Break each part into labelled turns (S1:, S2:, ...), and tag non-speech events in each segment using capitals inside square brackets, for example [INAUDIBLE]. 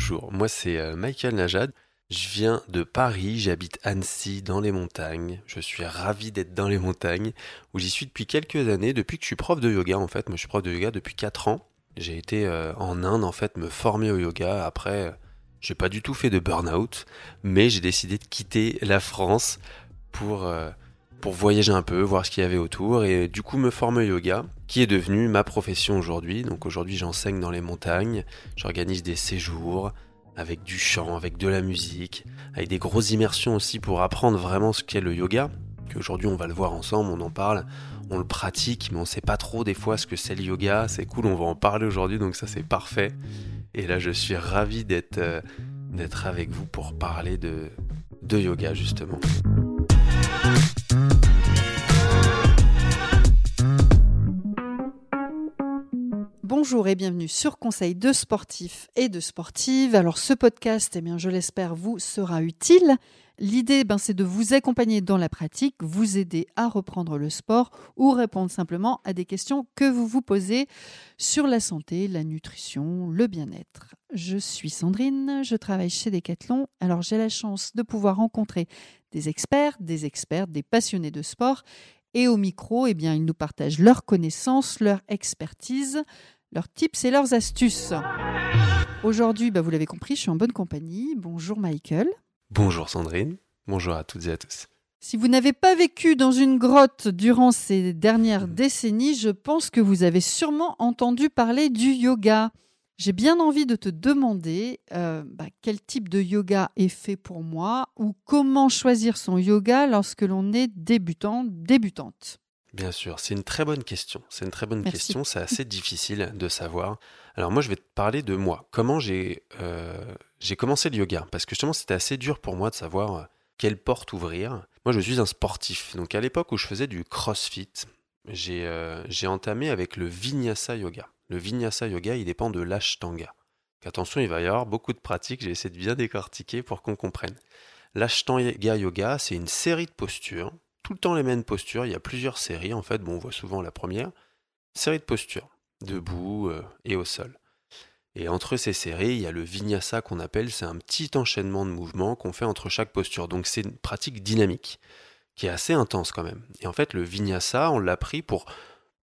S1: Bonjour, moi c'est euh, Michael Najad. Je viens de Paris, j'habite Annecy dans les montagnes. Je suis ravi d'être dans les montagnes où j'y suis depuis quelques années, depuis que je suis prof de yoga en fait. Moi je suis prof de yoga depuis 4 ans. J'ai été euh, en Inde en fait me former au yoga. Après, euh, j'ai pas du tout fait de burn-out, mais j'ai décidé de quitter la France pour, pour voyager un peu, voir ce qu'il y avait autour et du coup me former au yoga, qui est devenu ma profession aujourd'hui. Donc aujourd'hui j'enseigne dans les montagnes, j'organise des séjours avec du chant, avec de la musique, avec des grosses immersions aussi pour apprendre vraiment ce qu'est le yoga. Qu'aujourd'hui on va le voir ensemble, on en parle, on le pratique, mais on sait pas trop des fois ce que c'est le yoga. C'est cool, on va en parler aujourd'hui, donc ça c'est parfait. Et là je suis ravi d'être euh, avec vous pour parler de, de yoga justement.
S2: Bonjour et bienvenue sur Conseil de sportifs et de sportives. Alors ce podcast, eh bien, je l'espère, vous sera utile. L'idée, ben, c'est de vous accompagner dans la pratique, vous aider à reprendre le sport ou répondre simplement à des questions que vous vous posez sur la santé, la nutrition, le bien-être. Je suis Sandrine, je travaille chez Decathlon. Alors j'ai la chance de pouvoir rencontrer des experts, des experts, des passionnés de sport. Et au micro, eh bien, ils nous partagent leurs connaissances, leur expertise, leurs tips et leurs astuces. Aujourd'hui, bah, vous l'avez compris, je suis en bonne compagnie. Bonjour Michael.
S1: Bonjour Sandrine, bonjour à toutes et à tous.
S2: Si vous n'avez pas vécu dans une grotte durant ces dernières décennies, je pense que vous avez sûrement entendu parler du yoga. J'ai bien envie de te demander euh, bah, quel type de yoga est fait pour moi ou comment choisir son yoga lorsque l'on est débutant, débutante.
S1: Bien sûr, c'est une très bonne question. C'est une très bonne
S2: Merci.
S1: question, c'est assez [LAUGHS] difficile de savoir. Alors moi, je vais te parler de moi. Comment j'ai euh, j'ai commencé le yoga? Parce que justement, c'était assez dur pour moi de savoir euh, quelle porte ouvrir. Moi, je suis un sportif. Donc à l'époque où je faisais du crossfit, j'ai euh, j'ai entamé avec le vinyasa yoga. Le vinyasa yoga, il dépend de l'ashtanga. Attention, il va y avoir beaucoup de pratiques. J'ai essayé de bien décortiquer pour qu'on comprenne. L'ashtanga yoga, c'est une série de postures tout le temps les mêmes postures. Il y a plusieurs séries en fait. Bon, on voit souvent la première. Série de postures, debout euh, et au sol. Et entre ces séries, il y a le vinyasa qu'on appelle, c'est un petit enchaînement de mouvements qu'on fait entre chaque posture. Donc c'est une pratique dynamique qui est assez intense quand même. Et en fait, le vinyasa, on l'a pris pour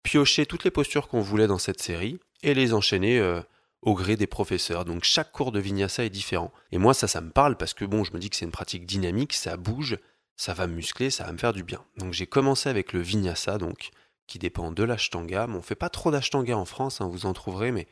S1: piocher toutes les postures qu'on voulait dans cette série et les enchaîner euh, au gré des professeurs. Donc chaque cours de vinyasa est différent. Et moi, ça, ça me parle parce que bon, je me dis que c'est une pratique dynamique, ça bouge, ça va me muscler, ça va me faire du bien. Donc j'ai commencé avec le vinyasa, donc qui dépend de l'ashtanga. Mais on fait pas trop d'ashtanga en France, hein, vous en trouverez, mais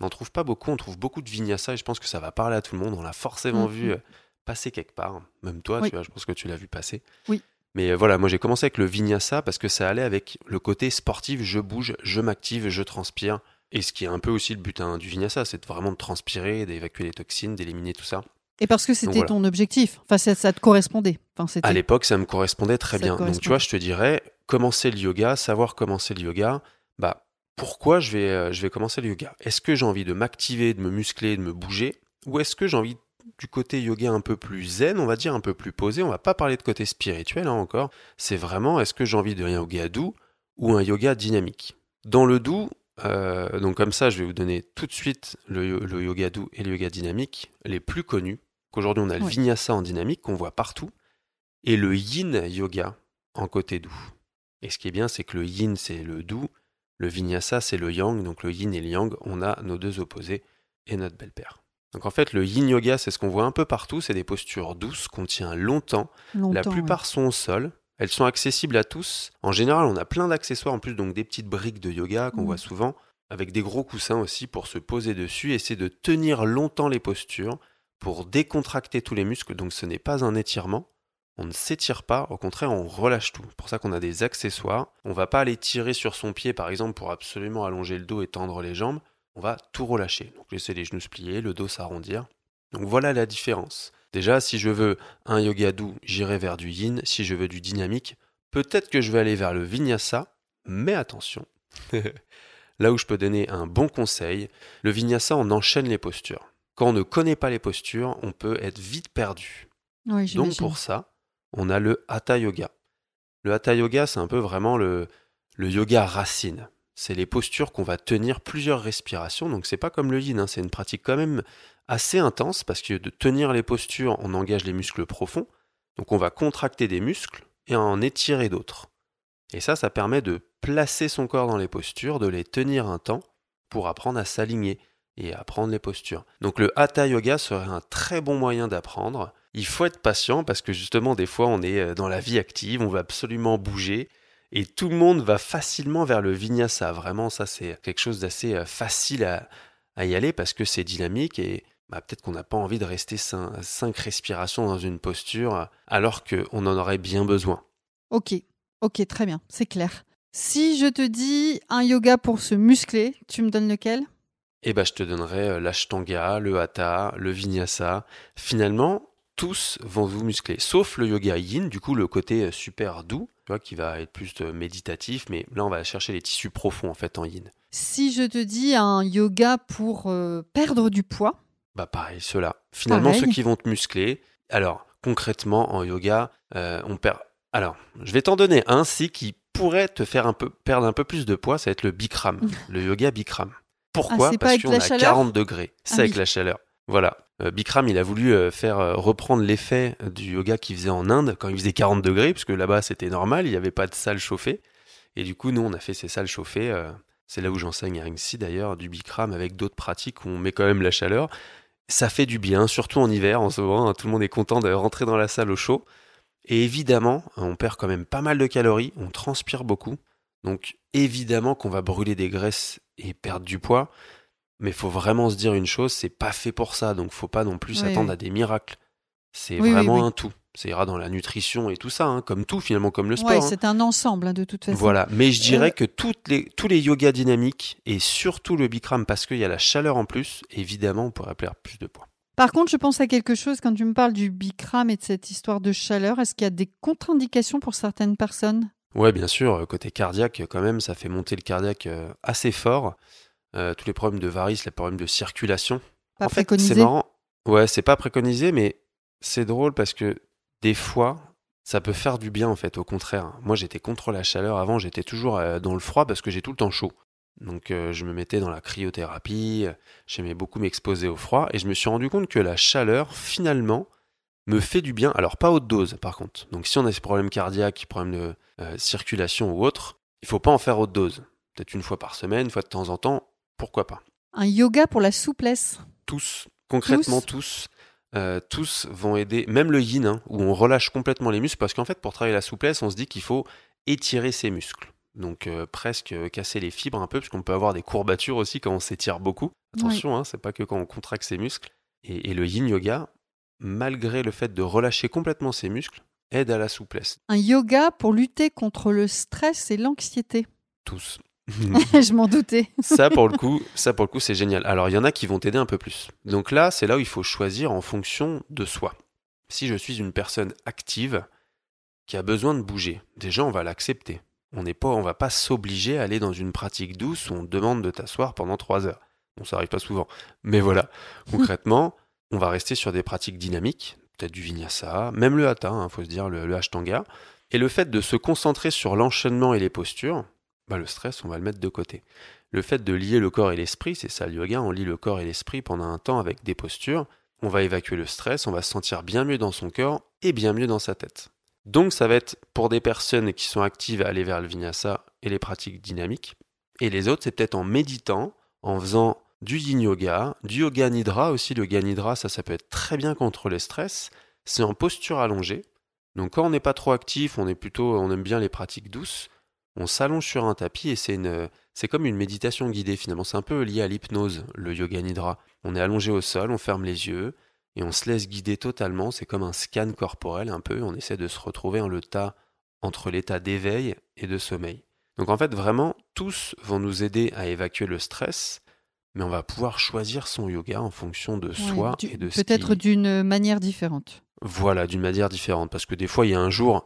S1: on n'en trouve pas beaucoup. On trouve beaucoup de vinyasa et je pense que ça va parler à tout le monde. On l'a forcément
S2: Mhm.
S1: vu euh, passer quelque part. Même toi,
S2: Oui.
S1: tu vois, je pense que tu l'as vu passer.
S2: Oui.
S1: Mais euh, voilà, moi j'ai commencé avec le vinyasa parce que ça allait avec le côté sportif. Je bouge, je m'active, je transpire. Et ce qui est un peu aussi le but hein, du vinyasa, c'est vraiment de transpirer, d'évacuer les toxines, d'éliminer tout ça.
S2: Et parce que c'était
S1: voilà.
S2: ton objectif. Enfin, ça, ça te correspondait. Enfin,
S1: À l'époque, ça me correspondait très
S2: Ça
S1: bien. Donc, tu vois, je te dirais, commencer le yoga, savoir commencer le yoga, bah, pourquoi je vais, euh, je vais commencer le yoga? Est-ce que j'ai envie de m'activer, de me muscler, de me bouger? Ou est-ce que j'ai envie du côté yoga un peu plus zen, on va dire un peu plus posé? On va pas parler de côté spirituel hein, encore. C'est vraiment, est-ce que j'ai envie d'un yoga doux ou un yoga dynamique? Dans le doux, euh, donc comme ça, je vais vous donner tout de suite le, yo- le yoga doux et le yoga dynamique, les plus connus. Qu'aujourd'hui, on a le
S2: Oui.
S1: vinyasa en dynamique qu'on voit partout et le yin yoga en côté doux. Et ce qui est bien, c'est que le yin, c'est le doux, le vinyasa, c'est le yang, donc le yin et le yang, on a nos deux opposés et notre belle paire. Donc en fait, le yin yoga, c'est ce qu'on voit un peu partout, c'est des postures douces qu'on tient longtemps. La plupart sont au sol. Elles sont accessibles à tous. En général, on a plein d'accessoires en plus, donc des petites briques de yoga qu'on
S2: Mhm.
S1: voit souvent, avec des gros coussins aussi pour se poser dessus, essayer de tenir longtemps les postures pour décontracter tous les muscles. Donc ce n'est pas un étirement. On ne s'étire pas, au contraire, on relâche tout. C'est pour ça qu'on a des accessoires. On va pas aller tirer sur son pied, par exemple, pour absolument allonger le dos et tendre les jambes. On va tout relâcher. Donc laisser les genoux se plier, le dos s'arrondir. Donc voilà la différence. Déjà, si je veux un yoga doux, j'irai vers du yin. Si je veux du dynamique, peut-être que je vais aller vers le vinyasa. Mais attention, [LAUGHS] là où je peux donner un bon conseil, le vinyasa, on enchaîne les postures. Quand on ne connaît pas les postures, on peut être vite perdu.
S2: Oui,
S1: Donc pour ça, on a le hatha yoga. Le hatha yoga, c'est un peu vraiment le, yoga racine. c'est les postures qu'on va tenir plusieurs respirations. Donc c'est pas comme le yin, hein, c'est une pratique quand même assez intense parce que de tenir les postures, on engage les muscles profonds. Donc on va contracter des muscles et en étirer d'autres. Et ça, ça permet de placer son corps dans les postures, de les tenir un temps pour apprendre à s'aligner et apprendre les postures. Donc le hatha yoga serait un très bon moyen d'apprendre. Il faut être patient parce que justement des fois on est euh, dans la vie active, on va absolument bouger et tout le monde va facilement vers le vinyasa. Vraiment ça c'est quelque chose d'assez euh, facile à, y aller parce que c'est dynamique et bah, peut-être qu'on n'a pas envie de rester cinq, respirations dans une posture alors qu'on en aurait bien besoin.
S2: Ok, ok, très bien, c'est clair. Si je te dis un yoga pour se muscler, tu me donnes lequel?
S1: Eh ben, je te donnerai euh, l'ashtanga, le hatha, le vinyasa. Finalement, tous vont vous muscler, sauf le yoga yin, du coup le côté euh, super doux, tu vois, qui va être plus euh, méditatif, mais là on va chercher les tissus profonds en fait en yin.
S2: Si je te dis un yoga pour perdre du poids
S1: Bah pareil, ceux-là. Finalement, ceux qui vont te muscler. Alors, concrètement, en yoga, on perd. Alors, je vais t'en donner un, si qui pourrait te faire un peu perdre un peu plus de poids, ça va être le Bikram, [LAUGHS] le yoga Bikram. Pourquoi?
S2: ah,
S1: Parce qu'on
S2: a
S1: 40 degrés.
S2: Ah
S1: c'est avec la chaleur. Voilà. Euh, Bikram, il a voulu euh, faire euh, reprendre l'effet du yoga qu'il faisait en Inde quand il faisait 40 degrés, puisque là-bas c'était normal, il n'y avait pas de salle chauffée. Et du coup, nous, on a fait ces salles chauffées. c'est là où j'enseigne à Ringsi d'ailleurs, du Bikram avec d'autres pratiques où on met quand même la chaleur. Ça fait du bien, surtout en hiver en ce moment. Hein, tout le monde est content de rentrer dans la salle au chaud. Et évidemment, on perd quand même pas mal de calories, on transpire beaucoup. Donc évidemment qu'on va brûler des graisses et perdre du poids. Mais il faut vraiment se dire une chose, c'est pas fait pour ça, donc faut pas non plus s'attendre à des miracles. C'est vraiment un tout. Ça ira dans la nutrition et tout ça, hein, comme tout finalement, comme le sport.
S2: Hein. c'est un ensemble hein, de toute façon.
S1: Voilà, mais je dirais euh, que toutes les, tous les yogas dynamiques et surtout le Bikram, parce qu'il y a la chaleur en plus, évidemment, on pourrait perdre plus de poids.
S2: Par contre, je pense à quelque chose quand tu me parles du Bikram et de cette histoire de chaleur. Est-ce qu'il y a des contre-indications pour certaines personnes?
S1: Ouais, bien sûr. Côté cardiaque, quand même, ça fait monter le cardiaque euh, assez fort. Euh, tous les problèmes de varices, les problèmes de circulation.
S2: Pas
S1: en
S2: préconisé.
S1: c'est marrant. Ouais, c'est pas préconisé, mais c'est drôle parce que des fois, ça peut faire du bien en fait. Au contraire, moi j'étais contre la chaleur avant, j'étais toujours euh, dans le froid parce que j'ai tout le temps chaud. Donc euh, je me mettais dans la cryothérapie, j'aimais beaucoup m'exposer au froid, et je me suis rendu compte que la chaleur, finalement, me fait du bien. Alors pas haute dose par contre. Donc si on a ces problèmes cardiaques, problèmes de euh, circulation ou autre, il faut pas en faire haute dose. Peut-être une fois par semaine, une fois de temps en temps, pourquoi pas?
S2: Un yoga pour la souplesse.
S1: Tous, concrètement tous. Euh, tous, vont aider, même le yin, hein, où on relâche complètement les muscles, parce qu'en fait, pour travailler la souplesse, on se dit qu'il faut étirer ses muscles donc euh, presque euh, casser les fibres un peu, parce qu'on peut avoir des courbatures aussi quand on s'étire beaucoup. Attention, hein, c'est pas que quand on contracte ses muscles. Et, le yin yoga, malgré le fait de relâcher complètement ses muscles, aide à la souplesse.
S2: Un yoga pour lutter contre le stress et l'anxiété.
S1: Tous. [LAUGHS] [LAUGHS]
S2: Je m'en doutais.
S1: ça pour le coup, ça pour le coup, c'est génial. Alors il y en a qui vont t'aider un peu plus. Donc là, c'est là où il faut choisir en fonction de soi. Si je suis une personne active qui a besoin de bouger, déjà on va l'accepter. On n'est pas, on va pas s'obliger à aller dans une pratique douce où on demande de t'asseoir pendant trois heures. Bon, ça arrive pas souvent. Mais voilà, [LAUGHS] concrètement, on va rester sur des pratiques dynamiques, peut-être du vinyasa, même le hatha, il hein, faut se dire, le, ashtanga. Et le fait de se concentrer sur l'enchaînement et les postures, bah, le stress, on va le mettre de côté. Le fait de lier le corps et l'esprit, c'est ça le yoga, on lie le corps et l'esprit pendant un temps avec des postures, on va évacuer le stress, on va se sentir bien mieux dans son corps et bien mieux dans sa tête. Donc ça va être pour des personnes qui sont actives à aller vers le vinyasa et les pratiques dynamiques. Et les autres, c'est peut-être en méditant, en faisant du yin yoga, du yoga nidra aussi. Le yoga nidra, ça, ça peut être très bien contre le stress. C'est en posture allongée. Donc quand on n'est pas trop actif, on est plutôt, on aime bien les pratiques douces. On s'allonge sur un tapis et c'est une, c'est comme une méditation guidée finalement. C'est un peu lié à l'hypnose, le yoga nidra. On est allongé au sol, on ferme les yeux, et on se laisse guider totalement. C'est comme un scan corporel un peu. On essaie de se retrouver en le tas entre l'état d'éveil et de sommeil. Donc en fait, vraiment, tous vont nous aider à évacuer le stress, mais on va pouvoir choisir son yoga en fonction de soi et de
S2: Peut-être d'une manière différente.
S1: Voilà, d'une manière différente. Parce que des fois, il y a un jour,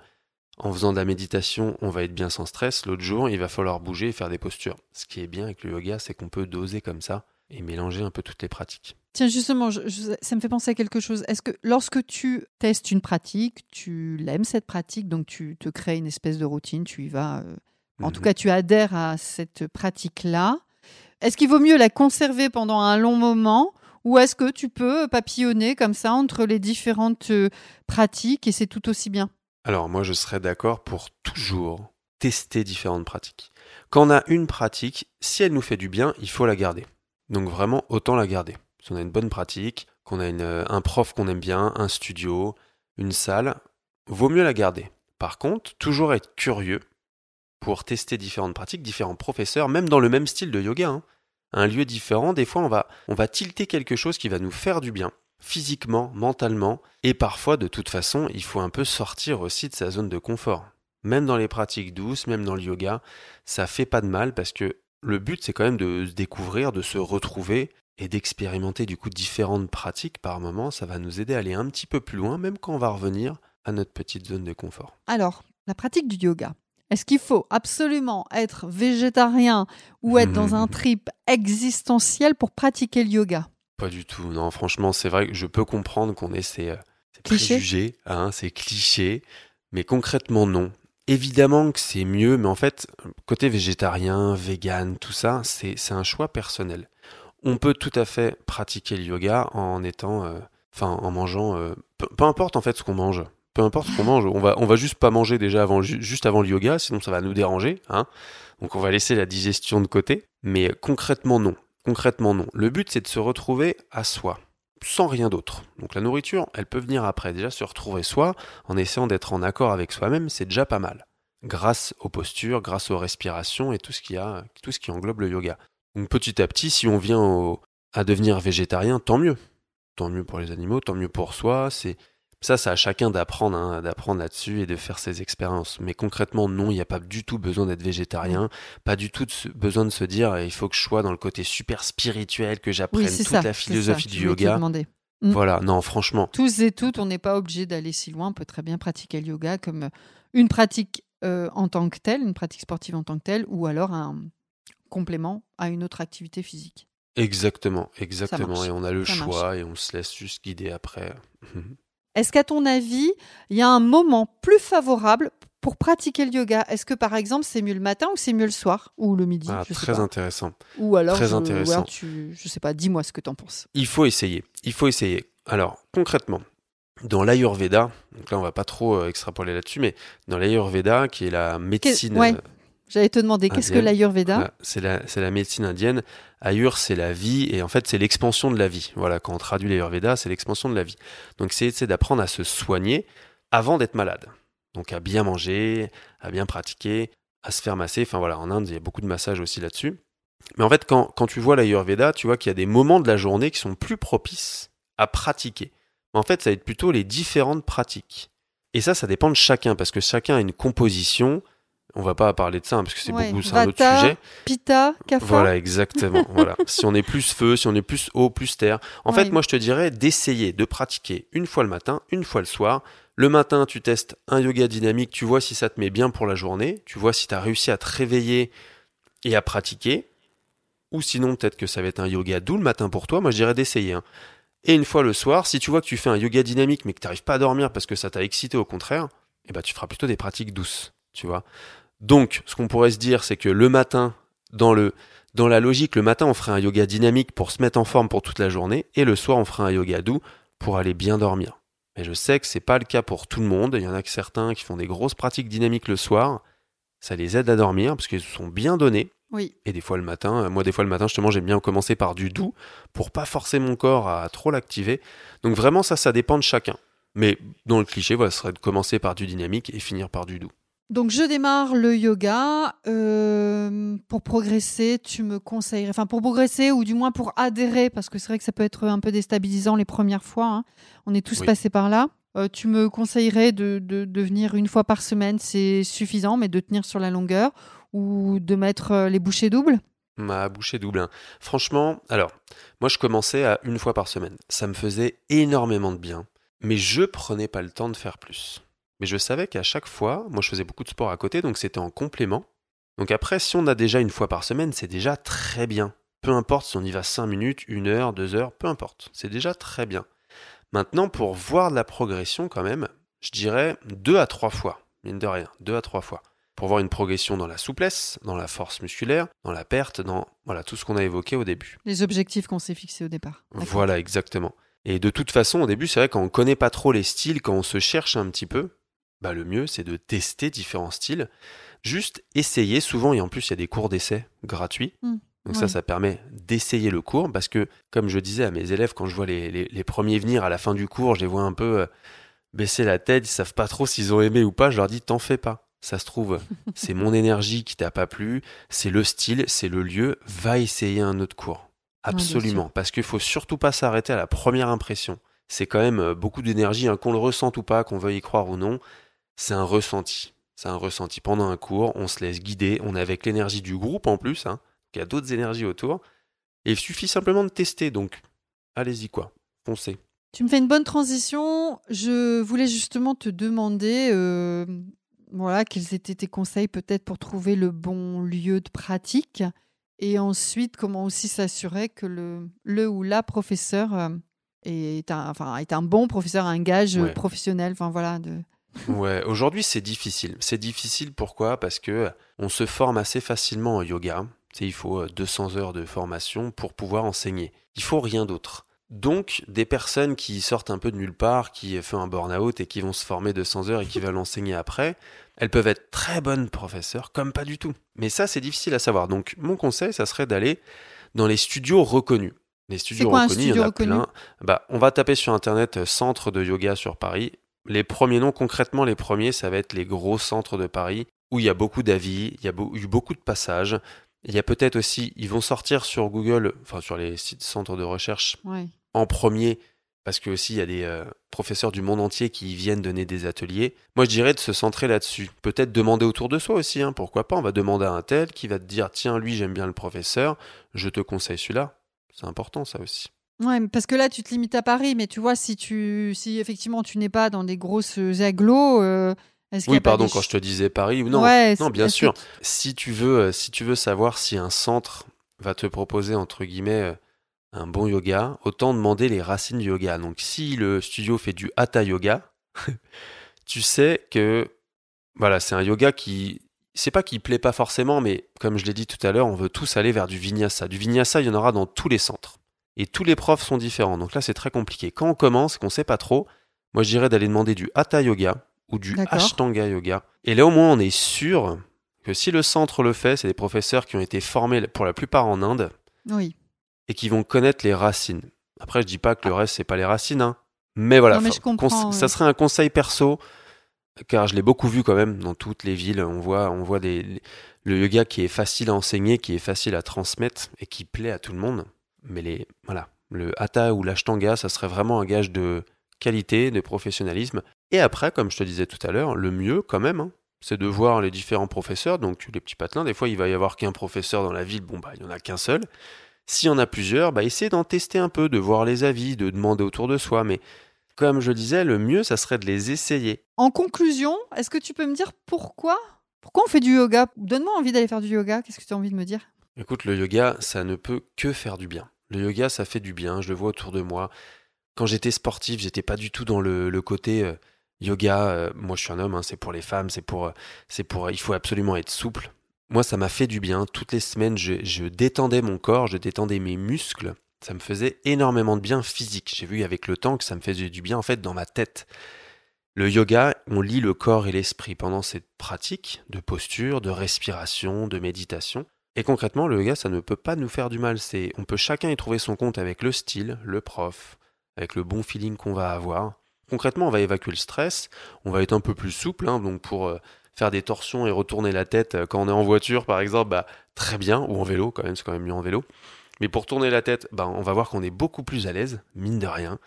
S1: en faisant de la méditation, on va être bien sans stress. L'autre jour, il va falloir bouger et faire des postures. Ce qui est bien avec le yoga, c'est qu'on peut doser comme ça et mélanger un peu toutes les pratiques.
S2: Tiens, justement, ça me fait penser à quelque chose. Est-ce que lorsque tu testes une pratique, tu l'aimes cette pratique, donc tu te crées une espèce de routine, tu y vas euh, En tout
S1: Mhm.
S2: cas, tu adhères à cette pratique-là. Est-ce qu'il vaut mieux la conserver pendant un long moment ou est-ce que tu peux papillonner comme ça entre les différentes euh, pratiques et c'est tout aussi bien?
S1: Alors moi je serais d'accord pour toujours tester différentes pratiques. Quand on a une pratique, si elle nous fait du bien, il faut la garder. Donc vraiment autant la garder. Si on a une bonne pratique, qu'on a euh, un prof qu'on aime bien, un studio, une salle, vaut mieux la garder. Par contre, toujours être curieux pour tester différentes pratiques, différents professeurs, même dans le même style de yoga. hein. Un lieu différent, des fois on va, on va tilter quelque chose qui va nous faire du bien, physiquement, mentalement, et parfois de toute façon il faut un peu sortir aussi de sa zone de confort. Même dans les pratiques douces, même dans le yoga, ça fait pas de mal parce que le but c'est quand même de se découvrir, de se retrouver et d'expérimenter du coup différentes pratiques par moment, ça va nous aider à aller un petit peu plus loin, même quand on va revenir à notre petite zone de confort.
S2: Alors, la pratique du yoga. Est-ce qu'il faut absolument être végétarien ou être dans un [LAUGHS] trip existentiel pour pratiquer le yoga?
S1: Pas du tout. Non, franchement, c'est vrai que je peux comprendre qu'on ait ces, euh, ces
S2: Clichés.
S1: préjugés, hein, ces clichés, mais concrètement, non. Évidemment que c'est mieux, mais en fait, côté végétarien, vegan, tout ça, c'est un choix personnel. On peut tout à fait pratiquer le yoga en étant, euh, enfin, en mangeant, euh, peu, peu importe en fait ce qu'on mange. Peu importe ce qu'on mange, on va, on va juste pas manger déjà avant, juste avant le yoga, sinon ça va nous déranger, hein. Donc on va laisser la digestion de côté. Mais concrètement, non. Concrètement, non. Le but, c'est de se retrouver à soi, sans rien d'autre. Donc la nourriture, elle peut venir après. Déjà, se retrouver soi, en essayant d'être en accord avec soi-même, c'est déjà pas mal. Grâce aux postures, grâce aux respirations et tout ce qui, a, tout ce qui englobe le yoga. Donc petit à petit, si on vient à devenir végétarien, tant mieux. Tant mieux pour les animaux, tant mieux pour soi. C'est ça, c'est à chacun d'apprendre, hein, d'apprendre là-dessus et de faire ses expériences. Mais concrètement, non, il n'y a pas du tout besoin d'être végétarien, pas du tout de se- besoin de se dire il faut que je sois dans le côté super spirituel, que j'apprenne
S2: Oui,
S1: toute
S2: ça.
S1: la philosophie
S2: ça,
S1: du yoga.
S2: demander. Mm.
S1: Voilà, non, franchement,
S2: Tous et toutes, on n'est pas obligé d'aller si loin. On peut très bien pratiquer le yoga comme une pratique euh, en tant que telle, une pratique sportive en tant que telle, ou alors un complément à une autre activité physique.
S1: exactement, exactement. Et on a le
S2: ça marche.
S1: choix et on se laisse juste guider après. [LAUGHS]
S2: Est-ce qu'à ton avis, il y a un moment plus favorable pour pratiquer le yoga? Est-ce que par exemple, c'est mieux le matin ou c'est mieux le soir? Ou le midi?
S1: Ah,
S2: je sais
S1: très
S2: pas.
S1: intéressant.
S2: Ou alors,
S1: très
S2: je, alors
S1: intéressant.
S2: tu, je sais pas, dis-moi ce que tu en penses.
S1: Il faut essayer. Il faut essayer. Alors, concrètement, dans l'Ayurveda, donc là on va pas trop euh, extrapoler là-dessus, mais dans l'Ayurveda, qui est la médecine,
S2: ouais. J'allais te demander, qu'est-ce que l'Ayurveda?
S1: Voilà, c'est la, médecine indienne. Ayur, c'est la vie, et en fait c'est l'expansion de la vie. Voilà, quand on traduit l'Ayurveda, c'est l'expansion de la vie. Donc c'est d'apprendre à se soigner avant d'être malade. Donc à bien manger, à bien pratiquer, à se faire masser. Enfin voilà, en Inde, il y a beaucoup de massages aussi là-dessus. Mais en fait, quand, quand tu vois l'Ayurveda, tu vois qu'il y a des moments de la journée qui sont plus propices à pratiquer. En fait, ça va être plutôt les différentes pratiques. Et ça, ça dépend de chacun, parce que chacun a une composition. On va pas parler de ça, hein, parce que c'est
S2: Ouais,
S1: beaucoup, c'est un autre sujet.
S2: Pitta, Kapha
S1: Voilà, [LAUGHS] exactement. voilà. Si on est plus feu, si on est plus eau, plus terre. En fait, moi, je te dirais d'essayer de pratiquer une fois le matin, une fois le soir. Le matin, tu testes un yoga dynamique, tu vois si ça te met bien pour la journée, tu vois si tu as réussi à te réveiller et à pratiquer. Ou sinon, peut-être que ça va être un yoga doux le matin pour toi. Moi, je dirais d'essayer. hein. Et une fois le soir, si tu vois que tu fais un yoga dynamique mais que tu n'arrives pas à dormir parce que ça t'a excité au contraire, eh ben, tu feras plutôt des pratiques douces. Tu vois. Donc, ce qu'on pourrait se dire, c'est que le matin, dans le dans la logique, le matin, on ferait un yoga dynamique pour se mettre en forme pour toute la journée, et le soir, on ferait un yoga doux pour aller bien dormir. Mais je sais que c'est pas le cas pour tout le monde. Il y en a que certains qui font des grosses pratiques dynamiques le soir. Ça les aide à dormir parce qu'ils se sont bien donnés.
S2: Oui.
S1: Et des fois le matin, euh, moi des fois le matin, justement, j'aime bien commencer par du doux pour pas forcer mon corps à trop l'activer. Donc vraiment, ça, ça dépend de chacun. Mais dans le cliché, voilà, ce serait de commencer par du dynamique et finir par du doux.
S2: Donc je démarre le yoga. euh, pour progresser, tu me conseillerais, enfin pour progresser ou du moins pour adhérer, parce que c'est vrai que ça peut être un peu déstabilisant les premières fois. hein. On est tous
S1: Oui.
S2: passés par là. Euh, tu me conseillerais de, de, de venir une fois par semaine, c'est suffisant, mais de tenir sur la longueur ou de mettre euh, les bouchées doubles?
S1: Ma bouchée double. hein. Franchement, alors, moi je commençais à une fois par semaine. Ça me faisait énormément de bien. Mais je prenais pas le temps de faire plus. Mais je savais qu'à chaque fois, moi je faisais beaucoup de sport à côté, donc c'était en complément. Donc après, si on a déjà une fois par semaine, c'est déjà très bien. Peu importe si on y va 5 minutes, 1 heure, 2 heures, peu importe. C'est déjà très bien. Maintenant, pour voir de la progression quand même, je dirais 2 à 3 fois, mine de rien, 2 à 3 fois. pour voir une progression dans la souplesse, dans la force musculaire, dans la perte, dans voilà tout ce qu'on a évoqué au début.
S2: Les objectifs qu'on s'est fixés au départ.
S1: Voilà, exactement. Et de toute façon, au début, c'est vrai quand on connaît pas trop les styles, quand on se cherche un petit peu, bah le mieux c'est de tester différents styles, juste essayer. Souvent, et en plus, il y a des cours d'essai gratuits.
S2: Hmm.
S1: Donc ça, ça permet d'essayer le cours parce que, comme je disais à mes élèves, quand je vois les, les- les premiers venir à la fin du cours, je les vois un peu euh, baisser la tête, ils savent pas trop s'ils ont aimé ou pas. Je leur dis, t'en fais pas. Ça se trouve, [LAUGHS] c'est mon énergie qui t'a pas plu, c'est le style, c'est le lieu. Va essayer un autre cours. Absolument, parce qu'il faut surtout pas s'arrêter à la première impression. C'est quand même euh, beaucoup d'énergie, hein, qu'on le ressente ou pas, qu'on veuille y croire ou non. C'est un ressenti. C'est un ressenti. Pendant un cours, on se laisse guider. On est avec l'énergie du groupe en plus. Hein. Il y a d'autres énergies autour. Et il suffit simplement de tester. Donc, allez-y quoi. Foncez.
S2: Tu me fais une bonne transition. Je voulais justement te demander, euh, voilà, quels étaient tes conseils peut-être pour trouver le bon lieu de pratique, et ensuite comment aussi s'assurer que le, le ou la professeur euh, est un, enfin, est un bon professeur, un gage euh,
S1: Ouais.
S2: professionnel. Enfin voilà. De...
S1: Ouais, aujourd'hui c'est difficile. C'est difficile pourquoi? Parce que on se forme assez facilement en yoga. Tu sais, il faut euh, 200 heures de formation pour pouvoir enseigner. Il faut rien d'autre. Donc, des personnes qui sortent un peu de nulle part, qui font un burn-out et qui vont se former 200 heures et qui veulent enseigner après, elles peuvent être très bonnes professeurs, comme pas du tout. Mais ça, c'est difficile à savoir. Donc, mon conseil, ça serait d'aller dans les studios reconnus. Les studios
S2: quoi
S1: reconnus, il y en a plein. Bah, on va taper sur internet euh, centre de yoga sur Paris. Les premiers noms, concrètement, les premiers, ça va être les gros centres de Paris où il y a beaucoup d'avis, il y a eu beaucoup de passages. Il y a peut-être aussi, ils vont sortir sur Google, enfin sur les sites centres de recherche
S2: Ouais.
S1: en premier, parce que aussi il y a des euh, professeurs du monde entier qui viennent donner des ateliers. Moi, je dirais de se centrer là-dessus. Peut-être demander autour de soi aussi, hein, pourquoi pas. On va demander à un tel qui va te dire tiens, lui, j'aime bien le professeur, je te conseille celui-là. C'est important, ça aussi.
S2: Ouais, parce que là, tu te limites à Paris, mais tu vois, si tu, si effectivement tu n'es pas dans des grosses agglos, euh, est-ce
S1: Oui, pardon,
S2: des
S1: quand je te disais Paris ou non.
S2: Ouais,
S1: non, bien
S2: que
S1: sûr. Si tu veux, euh, si tu veux savoir si un centre va te proposer entre guillemets euh, un bon yoga, autant demander les racines du yoga. Donc, si le studio fait du hatha yoga, [LAUGHS] tu sais que voilà, c'est un yoga qui c'est pas qu'il plaît pas forcément, mais comme je l'ai dit tout à l'heure, on veut tous aller vers du vinyasa. Du vinyasa, il y en aura dans tous les centres. Et tous les profs sont différents. Donc là, c'est très compliqué. Quand on commence, qu'on sait pas trop, moi je dirais d'aller demander du hatha yoga ou du ashtanga yoga. Et là, au moins, on est sûr que si le centre le fait, c'est des professeurs qui ont été formés pour la plupart en Inde
S2: Oui.
S1: et qui vont connaître les racines. Après, je dis pas que le reste, c'est pas les racines, hein. Mais voilà,
S2: Non, mais ouais.
S1: ça serait un conseil perso, car je l'ai beaucoup vu quand même dans toutes les villes. On voit, on voit des, le yoga qui est facile à enseigner, qui est facile à transmettre et qui plaît à tout le monde. Mais les, voilà, le hatha ou l'ashtanga, ça serait vraiment un gage de qualité, de professionnalisme. Et après, comme je te disais tout à l'heure, le mieux quand même, hein, c'est de voir les différents professeurs. Donc les petits patelins, des fois il va y avoir qu'un professeur dans la ville, bon bah il y en a qu'un seul. S'il y en a plusieurs, bah essayez d'en tester un peu, de voir les avis, de demander autour de soi. Mais comme je disais, le mieux, ça serait de les essayer.
S2: En conclusion, est-ce que tu peux me dire pourquoi Pourquoi on fait du yoga? Donne-moi envie d'aller faire du yoga. Qu'est-ce que tu as envie de me dire?
S1: Écoute, le yoga, ça ne peut que faire du bien. Le yoga, ça fait du bien, je le vois autour de moi. Quand j'étais sportif, j'étais pas du tout dans le, côté euh, yoga. euh, moi, je suis un homme, hein, c'est pour les femmes, c'est pour, euh, c'est pour, il faut absolument être souple. Moi, ça m'a fait du bien. Toutes les semaines, je, je détendais mon corps, je détendais mes muscles. Ça me faisait énormément de bien physique. J'ai vu avec le temps que ça me faisait du bien en fait dans ma tête. Le yoga, on lit le corps et l'esprit pendant cette pratique de posture, de respiration, de méditation. Et concrètement, le yoga, ça ne peut pas nous faire du mal. C'est, on peut chacun y trouver son compte avec le style, le prof, avec le bon feeling qu'on va avoir. Concrètement, on va évacuer le stress, on va être un peu plus souple, hein, donc pour euh, faire des torsions et retourner la tête euh, quand on est en voiture, par exemple, bah, très bien, ou en vélo, quand même, c'est quand même mieux en vélo. Mais pour tourner la tête, bah, on va voir qu'on est beaucoup plus à l'aise, mine de rien.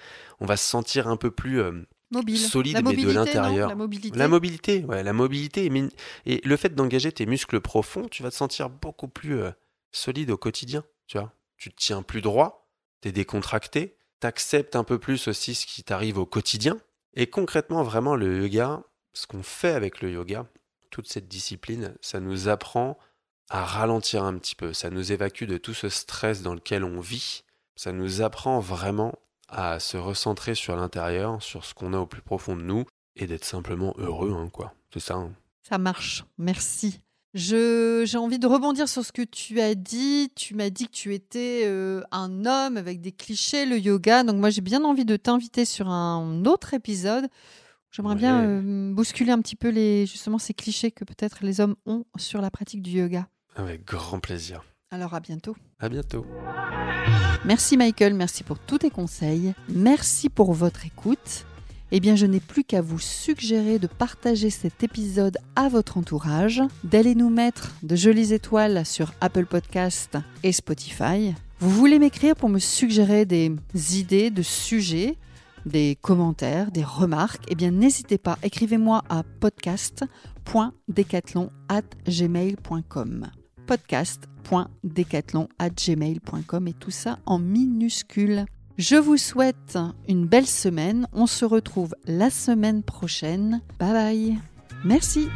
S1: On va se sentir un peu plus euh,
S2: Mobile.
S1: Solide,
S2: La
S1: mais de
S2: mobilité, non
S1: l'intérieur.
S2: La mobilité.
S1: la mobilité, ouais, la mobilité. et le fait d'engager tes muscles profonds, tu vas te sentir beaucoup plus euh, solide au quotidien. Tu vois, tu te tiens plus droit, t'es décontracté, t'acceptes un peu plus aussi ce qui t'arrive au quotidien. Et concrètement, vraiment, le yoga, ce qu'on fait avec le yoga, toute cette discipline, ça nous apprend à ralentir un petit peu. Ça nous évacue de tout ce stress dans lequel on vit. Ça nous apprend vraiment à se recentrer sur l'intérieur, sur ce qu'on a au plus profond de nous, et d'être simplement heureux, hein, quoi. C'est ça. hein.
S2: Ça marche. Merci. Je, j'ai envie de rebondir sur ce que tu as dit. Tu m'as dit que tu étais euh, un homme avec des clichés, le yoga. Donc moi, j'ai bien envie de t'inviter sur un autre épisode. J'aimerais bien euh, bousculer un petit peu les, justement ces clichés que peut-être les hommes ont sur la pratique du yoga.
S1: Avec grand plaisir.
S2: Alors à bientôt.
S1: À bientôt.
S2: Merci Michael, merci pour tous tes conseils, merci pour votre écoute. Eh bien, je n'ai plus qu'à vous suggérer de partager cet épisode à votre entourage, d'aller nous mettre de jolies étoiles sur Apple Podcast et Spotify. Vous voulez m'écrire pour me suggérer des idées de sujets, des commentaires, des remarques? Eh bien, n'hésitez pas, écrivez-moi à podcast.decathlon@gmail.com podcast.decathlon@gmail.com et tout ça en minuscules. Je vous souhaite une belle semaine. On se retrouve la semaine prochaine. Bye bye. Merci.